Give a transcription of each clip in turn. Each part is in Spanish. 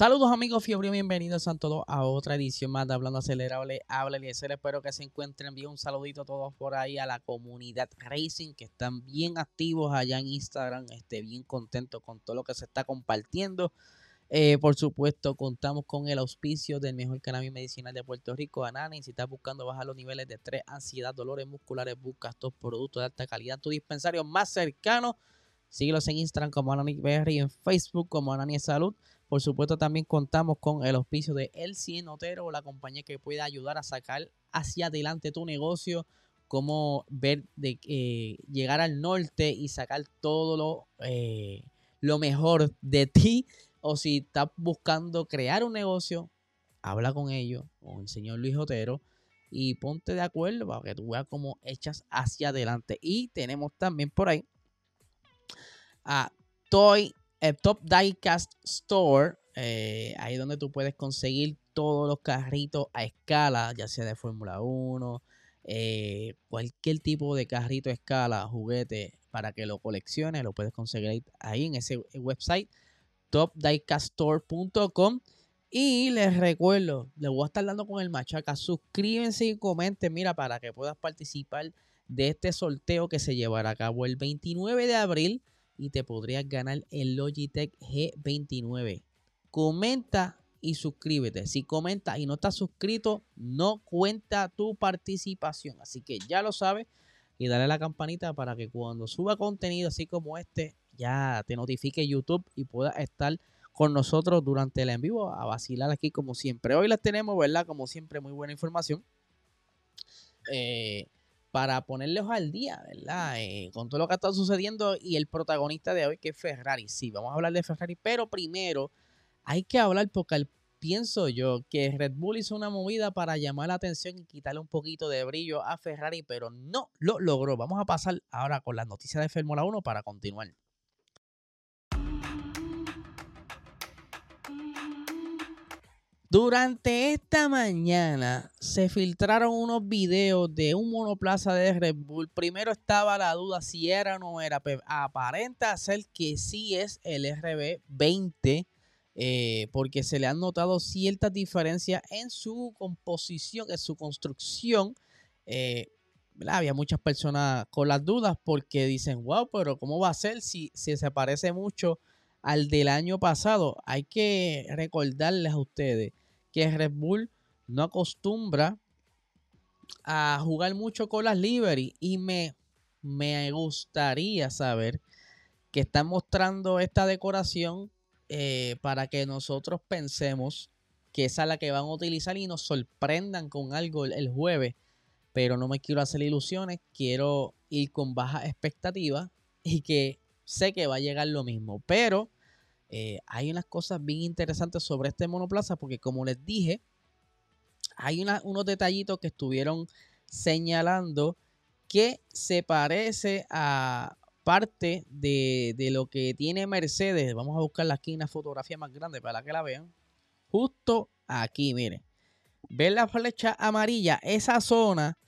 Saludos amigos fiebre, bienvenidos a todos a otra edición más de Hablando Acelerable. Habla Eliezer, espero que se encuentren bien. Un saludito a todos por ahí, a la comunidad Racing, que están bien activos allá en Instagram. Esté bien contento con todo lo que se está compartiendo. Eh, por supuesto, contamos con el auspicio del mejor cannabis medicinal de Puerto Rico, Anani. Si estás buscando bajar los niveles de estrés, ansiedad, dolores musculares, buscas estos productos de alta calidad tu dispensario más cercano. Síguelos en Instagram como Anani y en Facebook como Anani Salud. Por supuesto, también contamos con el auspicio de El Cien Otero, la compañía que puede ayudar a sacar hacia adelante tu negocio, cómo ver de eh, llegar al norte y sacar todo lo, eh, lo mejor de ti. O si estás buscando crear un negocio, habla con ellos, con el señor Luis Otero, y ponte de acuerdo para que tú veas cómo echas hacia adelante. Y tenemos también por ahí a Toy el Top Diecast Store, eh, ahí donde tú puedes conseguir todos los carritos a escala, ya sea de Fórmula 1, eh, cualquier tipo de carrito a escala, juguete, para que lo colecciones, lo puedes conseguir ahí en ese website, topdiecaststore.com. Y les recuerdo, les voy a estar dando con el machaca. Suscríbanse y comenten, mira, para que puedas participar de este sorteo que se llevará a cabo el 29 de abril y te podrías ganar el Logitech G29. Comenta y suscríbete. Si comentas y no estás suscrito, no cuenta tu participación. Así que ya lo sabes y dale a la campanita para que cuando suba contenido así como este, ya te notifique YouTube y puedas estar con nosotros durante el en vivo a vacilar aquí como siempre. Hoy les tenemos, ¿verdad? Como siempre, muy buena información. Eh, para ponerlos al día, ¿verdad? Eh, con todo lo que ha estado sucediendo y el protagonista de hoy que es Ferrari. Sí, vamos a hablar de Ferrari, pero primero hay que hablar porque pienso yo que Red Bull hizo una movida para llamar la atención y quitarle un poquito de brillo a Ferrari, pero no lo logró. Vamos a pasar ahora con las noticias de Fórmula 1 para continuar. Durante esta mañana se filtraron unos videos de un monoplaza de Red Bull. Primero estaba la duda si era o no era. aparenta ser que sí es el RB20 eh, porque se le han notado ciertas diferencias en su composición, en su construcción. Eh, había muchas personas con las dudas porque dicen, wow, pero ¿cómo va a ser si, si se parece mucho al del año pasado? Hay que recordarles a ustedes que Red Bull no acostumbra a jugar mucho con las livery y me, me gustaría saber que están mostrando esta decoración eh, para que nosotros pensemos que esa es la que van a utilizar y nos sorprendan con algo el, jueves. Pero no me quiero hacer ilusiones, quiero ir con baja expectativa y que sé que va a llegar lo mismo. Pero eh, hay unas cosas bien interesantes sobre este monoplaza porque como les dije, hay unos detallitos que estuvieron señalando que se parece a parte de, lo que tiene Mercedes. Vamos a buscar aquí una fotografía más grande para que la vean. Justo aquí, miren. ¿Ven la flecha amarilla? Esa zona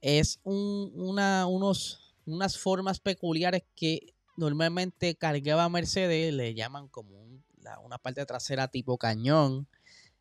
es una, unas formas peculiares que normalmente cargaba Mercedes, le llaman como una parte trasera tipo cañón,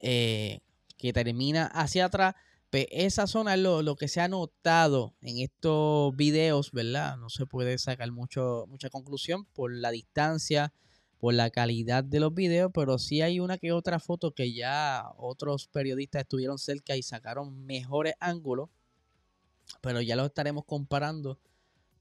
eh, que termina hacia atrás. Pues esa zona es lo, que se ha notado en estos videos, ¿verdad? No se puede sacar mucho, mucha conclusión por la distancia, por la calidad de los videos, pero sí hay una que otra foto que ya otros periodistas estuvieron cerca y sacaron mejores ángulos, pero ya lo estaremos comparando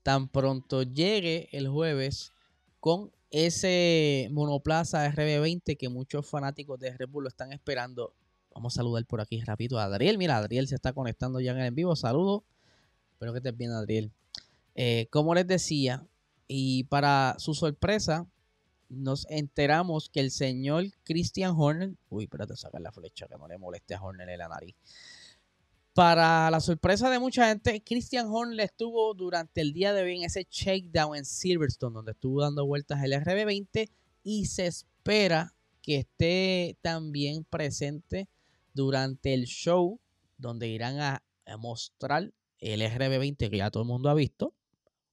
tan pronto llegue el jueves con ese monoplaza RB20 que muchos fanáticos de Red Bull lo están esperando. Vamos a saludar por aquí rápido a Adriel. Mira, Adriel se está conectando ya en vivo. Saludos. Espero que estés bien, Adriel. Eh, como les decía, Y para su sorpresa, nos enteramos que el señor Christian Horner, uy, espérate, sacar la flecha que no le moleste a Horner en la nariz. Para la sorpresa de mucha gente, Christian Horner estuvo durante el día de hoy en ese shakedown en Silverstone, donde estuvo dando vueltas el RB20 y se espera que esté también presente durante el show, donde irán a, mostrar el RB20 que ya todo el mundo ha visto.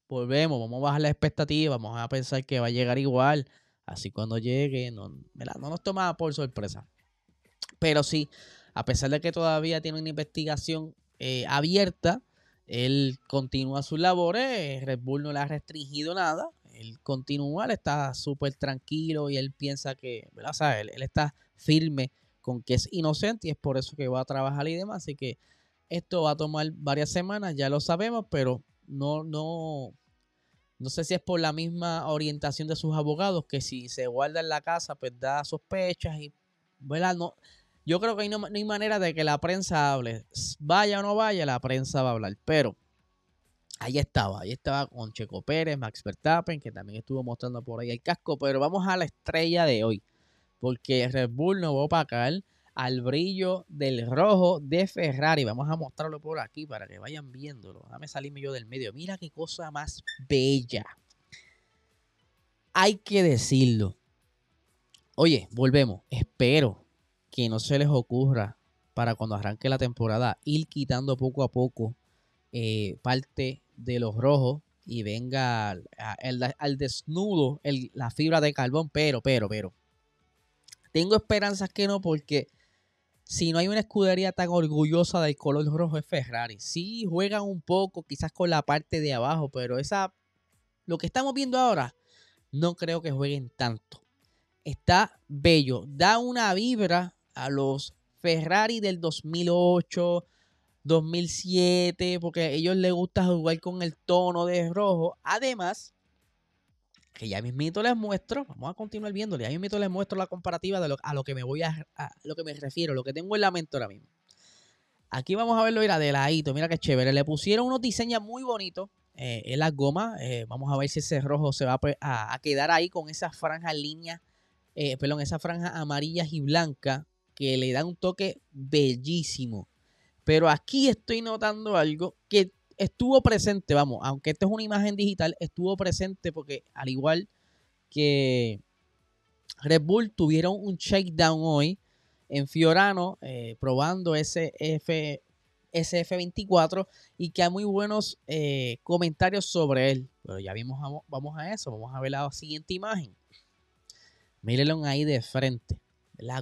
Volvemos, vamos a bajar la expectativa, vamos a pensar que va a llegar igual. Así cuando llegue, no, no nos toma por sorpresa. Pero sí, a pesar de que todavía tiene una investigación eh, abierta, él continúa sus labores, Red Bull no le ha restringido nada, él continúa, él está súper tranquilo y él piensa que, ¿verdad? él, está firme con que es inocente y es por eso que va a trabajar y demás, así que esto va a tomar varias semanas, ya lo sabemos, pero no, no, no sé si es por la misma orientación de sus abogados, que si se guarda en la casa, pues da sospechas y, ¿verdad? No, yo creo que no, hay manera de que la prensa hable. Vaya o no vaya, la prensa va a hablar. Pero ahí estaba, ahí estaba con Checo Pérez, Max Verstappen, que también estuvo mostrando por ahí el casco. Pero vamos a la estrella de hoy. Porque Red Bull no va a opacar al brillo del rojo de Ferrari. Vamos a mostrarlo por aquí para que vayan viéndolo. Déjame salirme yo del medio. Mira qué cosa más bella. Hay que decirlo. Oye, volvemos. Espero que no se les ocurra para cuando arranque la temporada ir quitando poco a poco eh, parte de los rojos y venga al, desnudo la fibra de carbón, pero, pero, pero. Tengo esperanzas que no porque si no hay una escudería tan orgullosa del color rojo es Ferrari. Sí juegan un poco quizás con la parte de abajo, pero esa lo que estamos viendo ahora no creo que jueguen tanto. Está bello, da una vibra a los Ferrari del 2008, 2007, porque a ellos les gusta jugar con el tono de rojo. Además, que ya mismito les muestro, vamos a continuar viéndole, ya mismito les muestro la comparativa de lo, a lo que me voy a, lo que me refiero, lo que tengo en la mente ahora mismo. Aquí vamos a verlo, mira, de ladito, mira qué chévere. Le pusieron unos diseños muy bonitos eh, en las gomas. Eh, vamos a ver si ese rojo se va a, a quedar ahí con esas franjas líneas, eh, perdón, esas franjas amarillas y blancas que le da un toque bellísimo. Pero aquí estoy notando algo que estuvo presente, vamos, aunque esto es una imagen digital, estuvo presente porque al igual que Red Bull tuvieron un shakedown hoy en Fiorano eh, probando ese F, SF24 y que hay muy buenos eh, comentarios sobre él. Pero ya vimos, vamos a eso, vamos a ver la siguiente imagen. Mírenlo ahí de frente.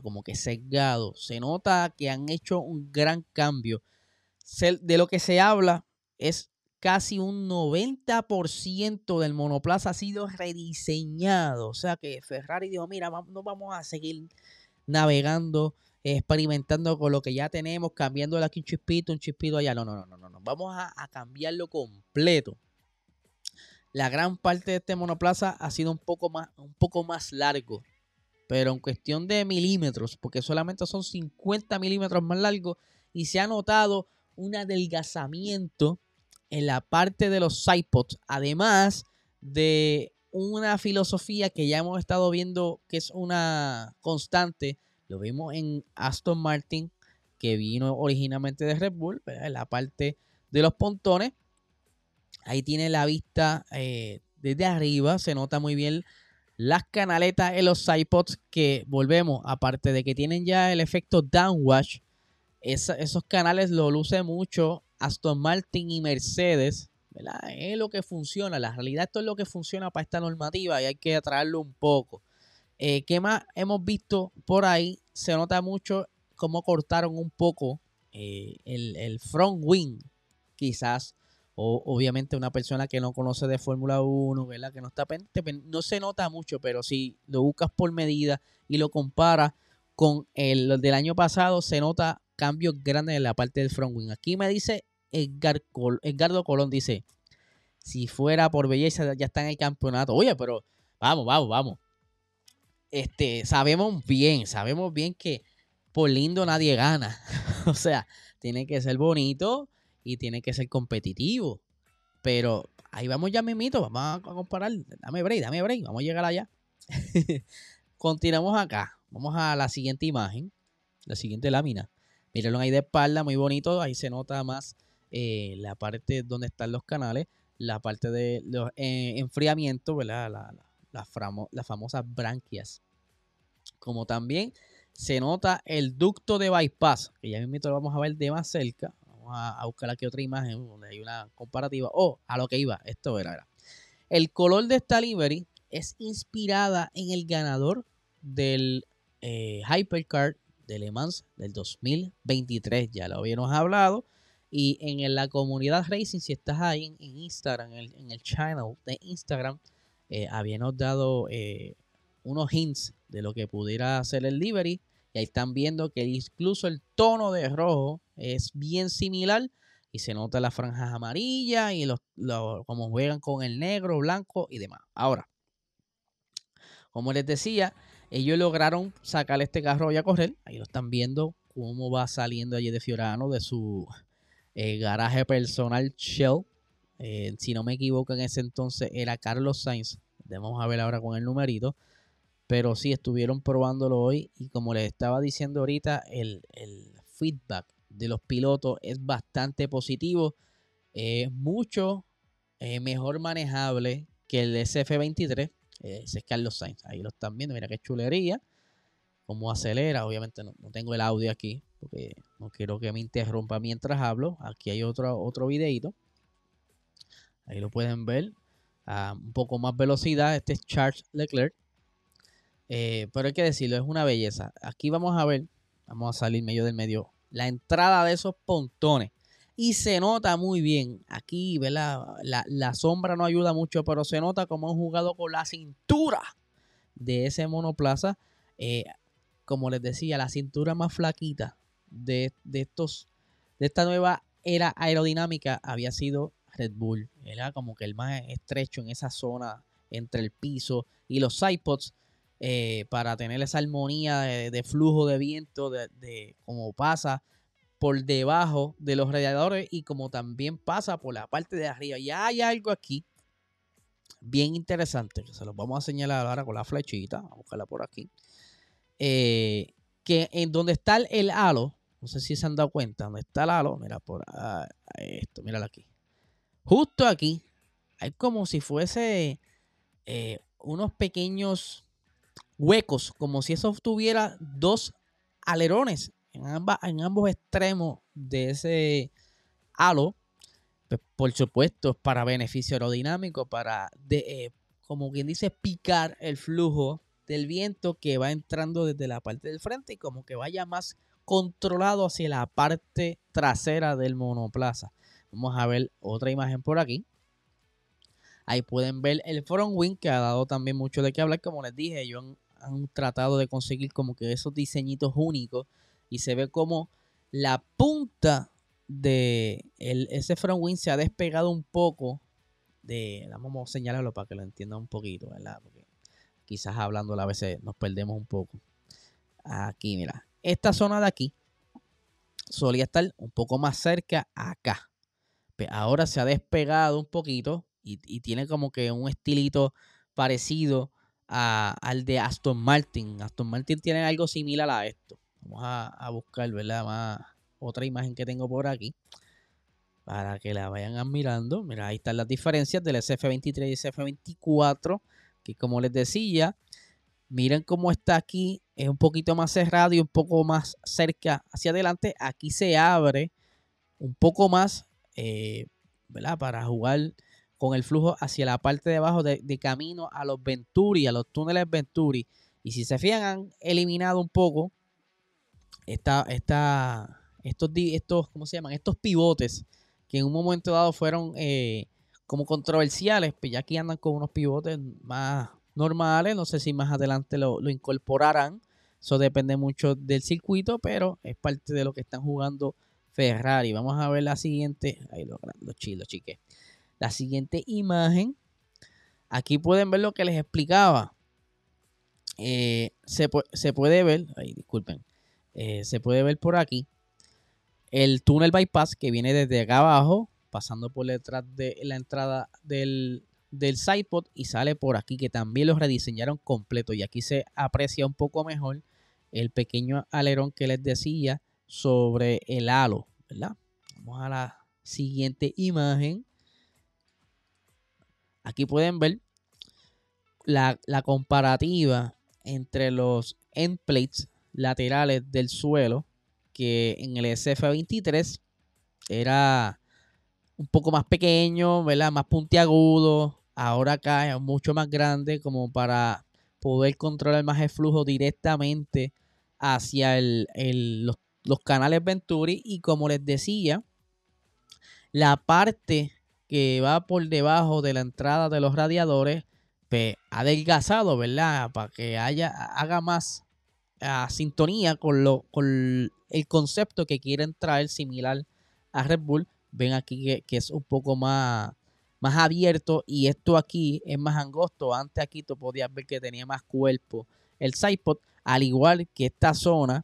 Como que sesgado. Se nota que han hecho un gran cambio. de lo que se habla es casi un 90% del monoplaza ha sido rediseñado. O sea que Ferrari dijo, mira, no vamos a seguir navegando, experimentando con lo que ya tenemos, cambiándole aquí un chispito, un chispito allá. No, no, no, no, no. Vamos a, a cambiarlo completo. La gran parte de este monoplaza ha sido un poco más, un poco más largo pero en cuestión de milímetros, porque solamente son 50 milímetros más largos y se ha notado un adelgazamiento en la parte de los sidepods, además de una filosofía que ya hemos estado viendo que es una constante, lo vimos en Aston Martin, que vino originalmente de Red Bull, en la parte de los pontones, ahí tiene la vista eh, desde arriba, se nota muy bien las canaletas en los iPods que volvemos, aparte de que tienen ya el efecto downwash, esos canales lo luce mucho Aston Martin y Mercedes. Es lo que funciona, la realidad esto es lo que funciona para esta normativa y hay que atraerlo un poco. Eh, ¿Qué más hemos visto por ahí? Se nota mucho cómo cortaron un poco eh, el, el front wing, quizás o obviamente una persona que no conoce de Fórmula 1, ¿verdad? Que no está pendiente, no se nota mucho, pero si lo buscas por medida y lo comparas con el del año pasado, se nota cambios grandes en la parte del front wing. Aquí me dice Edgar Edgardo Colón, dice, si fuera por belleza ya está en el campeonato. Oye, pero vamos, vamos, vamos. Este, sabemos bien, sabemos bien que por lindo nadie gana. o sea, tiene que ser bonito, y tiene que ser competitivo. Pero ahí vamos ya mismito, vamos a comparar. Dame break, dame break, vamos a llegar allá. Continuamos acá. Vamos a la siguiente imagen, la siguiente lámina. Mírenlo ahí de espalda, muy bonito. Ahí se nota más eh, la parte donde están los canales, la parte de los eh, enfriamiento, ¿verdad? La, las famosas branquias. Como también se nota el ducto de bypass, que ya mismo lo vamos a ver de más cerca. A, buscar aquí otra imagen donde hay una comparativa. Oh, a lo que iba, esto era. El color de esta livery es inspirada en el ganador del eh, Hypercar de Le Mans del 2023. Ya lo habíamos hablado. Y en la comunidad Racing, si estás ahí en, Instagram, en el, channel de Instagram, eh, habíamos dado eh, unos hints de lo que pudiera hacer el livery. Y ahí están viendo que incluso el tono de rojo es bien similar. Y se nota las franjas amarillas y los, como juegan con el negro, blanco y demás. Ahora, como les decía, ellos lograron sacar este carro y a correr. Ahí lo están viendo cómo va saliendo allí de Fiorano de su eh, garaje personal Shell. Eh, si no me equivoco, en ese entonces era Carlos Sainz. Vamos a ver ahora con el numerito. Pero sí, estuvieron probándolo hoy. Y como les estaba diciendo ahorita, el, feedback de los pilotos es bastante positivo. Es mucho eh, mejor manejable que el SF23. ese es Carlos Sainz. Ahí lo están viendo. Mira qué chulería. Cómo acelera. Obviamente no, tengo el audio aquí. Porque no quiero que me interrumpa mientras hablo. Aquí hay otro, otro videito. Ahí lo pueden ver. A un poco más velocidad. Este es Charles Leclerc. Eh, pero hay que decirlo, es una belleza. Aquí vamos a ver, vamos a salir medio del medio, la entrada de esos pontones. Y se nota muy bien. Aquí, ¿verdad? La, sombra no ayuda mucho, pero se nota como han jugado con la cintura de ese monoplaza. Eh, como les decía, la cintura más flaquita de, estos, de esta nueva era aerodinámica había sido Red Bull. Era como que el más estrecho en esa zona entre el piso y los iPods eh, para tener esa armonía de, flujo de viento, de, como pasa por debajo de los radiadores y como también pasa por la parte de arriba. Ya hay algo aquí bien interesante que se los vamos a señalar ahora con la flechita. Vamos a buscarla por aquí. Eh, que en donde está el, halo, no sé si se han dado cuenta, donde está el halo, mira por esto, míralo aquí. Justo aquí hay como si fuese eh, unos pequeños huecos, como si eso tuviera dos alerones en, en ambos extremos de ese halo. Pues, por supuesto, para beneficio aerodinámico, para, de, eh, como quien dice, picar el flujo del viento que va entrando desde la parte del frente y como que vaya más controlado hacia la parte trasera del monoplaza. Vamos a ver otra imagen por aquí. Ahí pueden ver el front wing que ha dado también mucho de qué hablar. Como les dije, ellos han, tratado de conseguir como que esos diseñitos únicos y se ve como la punta de ese front wing se ha despegado un poco de, vamos a señalarlo para que lo entiendan un poquito, ¿verdad? Porque quizás hablando a veces nos perdemos un poco. Aquí, mira, esta zona de aquí solía estar un poco más cerca acá. Pero ahora se ha despegado un poquito y, tiene como que un estilito parecido al de Aston Martin. Aston Martin tiene algo similar a esto. Vamos a, buscar, ¿verdad? Otra imagen que tengo por aquí para que la vayan admirando. Mira, ahí están las diferencias del SF23 y SF24, que como les decía, miren cómo está aquí, es un poquito más cerrado y un poco más cerca hacia adelante. Aquí se abre un poco más, eh, ¿verdad? Para jugar con el flujo hacia la parte de abajo de, camino a los Venturi, a los túneles Venturi. Y si se fijan, han eliminado un poco esta, esta, estos, estos, ¿cómo se llaman? Estos pivotes que en un momento dado fueron eh, como controversiales, pues ya aquí andan con unos pivotes más normales. No sé si más adelante lo, incorporarán. Eso depende mucho del circuito, pero es parte de lo que están jugando Ferrari. Vamos a ver la siguiente. Ahí lo, los chilos, chiques. La siguiente imagen, aquí pueden ver lo que les explicaba. Eh, se, puede ver, ay, disculpen, eh, se puede ver por aquí el túnel bypass que viene desde acá abajo, pasando por detrás de la entrada del, del sidepod y sale por aquí que también los rediseñaron completo y aquí se aprecia un poco mejor el pequeño alerón que les decía sobre el halo. Vamos a la siguiente imagen. Aquí pueden ver la, la comparativa entre los end plates laterales del suelo que en el SF23 era un poco más pequeño, ¿verdad? Más puntiagudo. Ahora acá es mucho más grande como para poder controlar más el flujo directamente hacia los, los, canales Venturi. Y como les decía, la parte que va por debajo de la entrada de los radiadores, pues, adelgazado, ¿verdad? Para que haya, haga más a sintonía con, lo, con el concepto que quieren traer similar a Red Bull. Ven aquí que, es un poco más, más abierto y esto aquí es más angosto. Antes aquí tú podías ver que tenía más cuerpo el sidepod, al igual que esta zona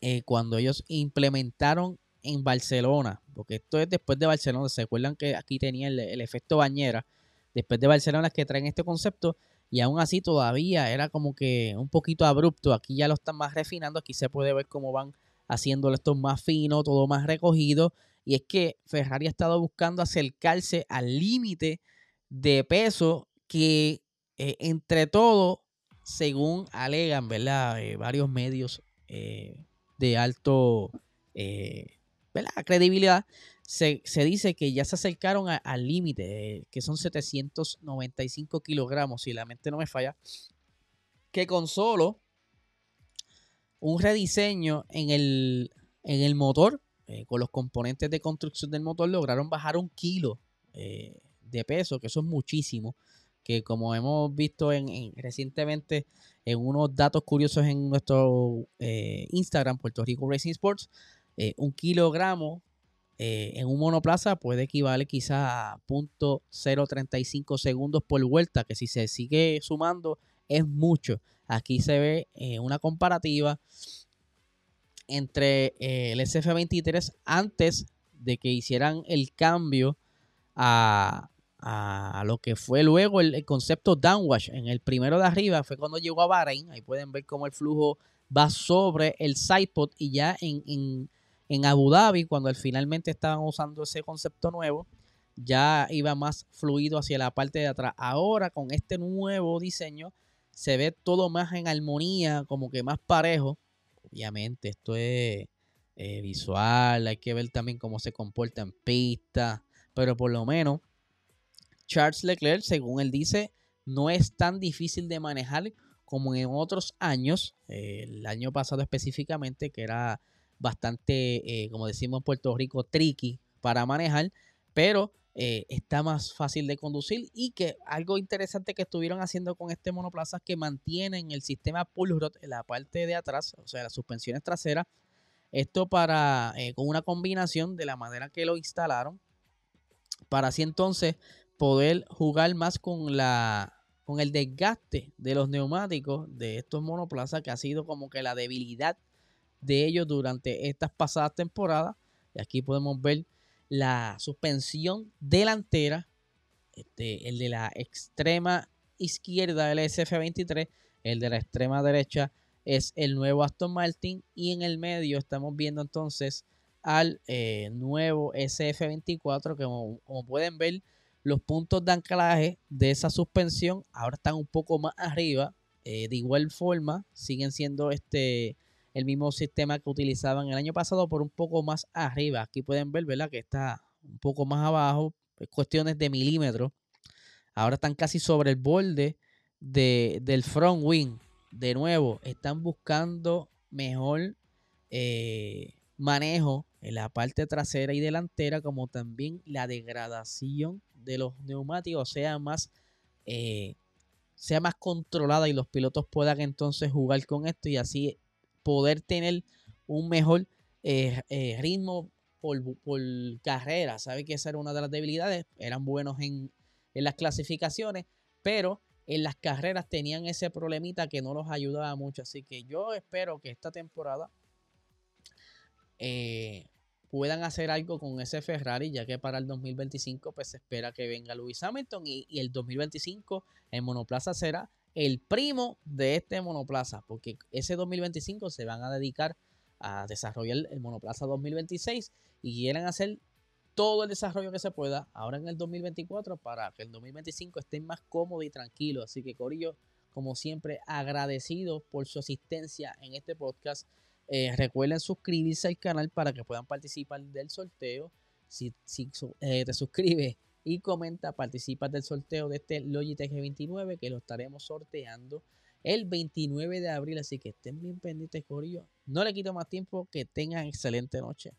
eh, cuando ellos implementaron en Barcelona, porque esto es después de Barcelona, ¿se acuerdan que aquí tenía el, efecto bañera? Después de Barcelona es que traen este concepto y aún así todavía era como que un poquito abrupto. Aquí ya lo están más refinando, aquí se puede ver cómo van haciéndolo esto más fino, todo más recogido. Y es que Ferrari ha estado buscando acercarse al límite de peso que eh, entre todo, según alegan, ¿verdad? Eh, varios medios eh, de alto, ¿verdad? Credibilidad, se, dice que ya se acercaron al límite, que son 795 kilogramos, si la mente no me falla, que con solo un rediseño en el, en el motor, eh, con los componentes de construcción del motor, lograron bajar un kilo eh, de peso, que eso es muchísimo, que como hemos visto en, recientemente en unos datos curiosos en nuestro eh, Instagram, Puerto Rico Racing Sports, un kilogramo eh, en un monoplaza puede equivaler quizás a .035 segundos por vuelta, que si se sigue sumando es mucho. Aquí se ve eh, una comparativa entre eh, el SF23 antes de que hicieran el cambio a, lo que fue luego el, concepto downwash. En el primero de arriba fue cuando llegó a Bahrein. Ahí pueden ver cómo el flujo va sobre el sidepod y ya en Abu Dhabi, cuando finalmente estaban usando ese concepto nuevo, ya iba más fluido hacia la parte de atrás. Ahora con este nuevo diseño se ve todo más en armonía, como que más parejo. Obviamente esto es eh, visual, hay que ver también cómo se comporta en pista, pero por lo menos Charles Leclerc, según él dice, no es tan difícil de manejar como en otros años, eh, el año pasado específicamente, que era bastante, eh, como decimos en Puerto Rico, tricky para manejar, pero eh, está más fácil de conducir y que algo interesante que estuvieron haciendo con este monoplaza es que mantienen el sistema pull rod en la parte de atrás, o sea, las suspensiones traseras. Esto para, eh, con una combinación de la manera que lo instalaron, para así entonces poder jugar más con la con el desgaste de los neumáticos de estos monoplazas que ha sido como que la debilidad de ellos durante estas pasadas temporadas. Y aquí podemos ver la suspensión delantera, este, el de la extrema izquierda del SF23, el de la extrema derecha es el nuevo Aston Martin y en el medio estamos viendo entonces al eh, nuevo SF24 que como, pueden ver los puntos de anclaje de esa suspensión ahora están un poco más arriba eh, de igual forma siguen siendo este el mismo sistema que utilizaban el año pasado por un poco más arriba. Aquí pueden ver, ¿verdad? Que está un poco más abajo, cuestiones de milímetros. Ahora están casi sobre el borde de, del front wing. De nuevo, están buscando mejor eh, manejo en la parte trasera y delantera, como también la degradación de los neumáticos sea más, eh, sea más controlada y los pilotos puedan entonces jugar con esto y así poder tener un mejor eh, eh, ritmo por, carrera. Sabe que esa era una de las debilidades. Eran buenos en, las clasificaciones, pero en las carreras tenían ese problemita que no los ayudaba mucho. Así que yo espero que esta temporada eh, puedan hacer algo con ese Ferrari, ya que para el 2025 pues se espera que venga Lewis Hamilton y, y el 2025 el monoplaza será el primo de este monoplaza, porque ese 2025 se van a dedicar a desarrollar el monoplaza 2026 y quieren hacer todo el desarrollo que se pueda ahora en el 2024 para que el 2025 estén más cómodos y tranquilos. Así que Corillo, como siempre, agradecido por su asistencia en este podcast. Eh, recuerden suscribirse al canal para que puedan participar del sorteo. Si, eh, te suscribes y comenta, participa del sorteo de este Logitech G29 que lo estaremos sorteando el 29 de abril. Así que estén bien pendientes, Corillo. No le quito más tiempo. Que tengan excelente noche.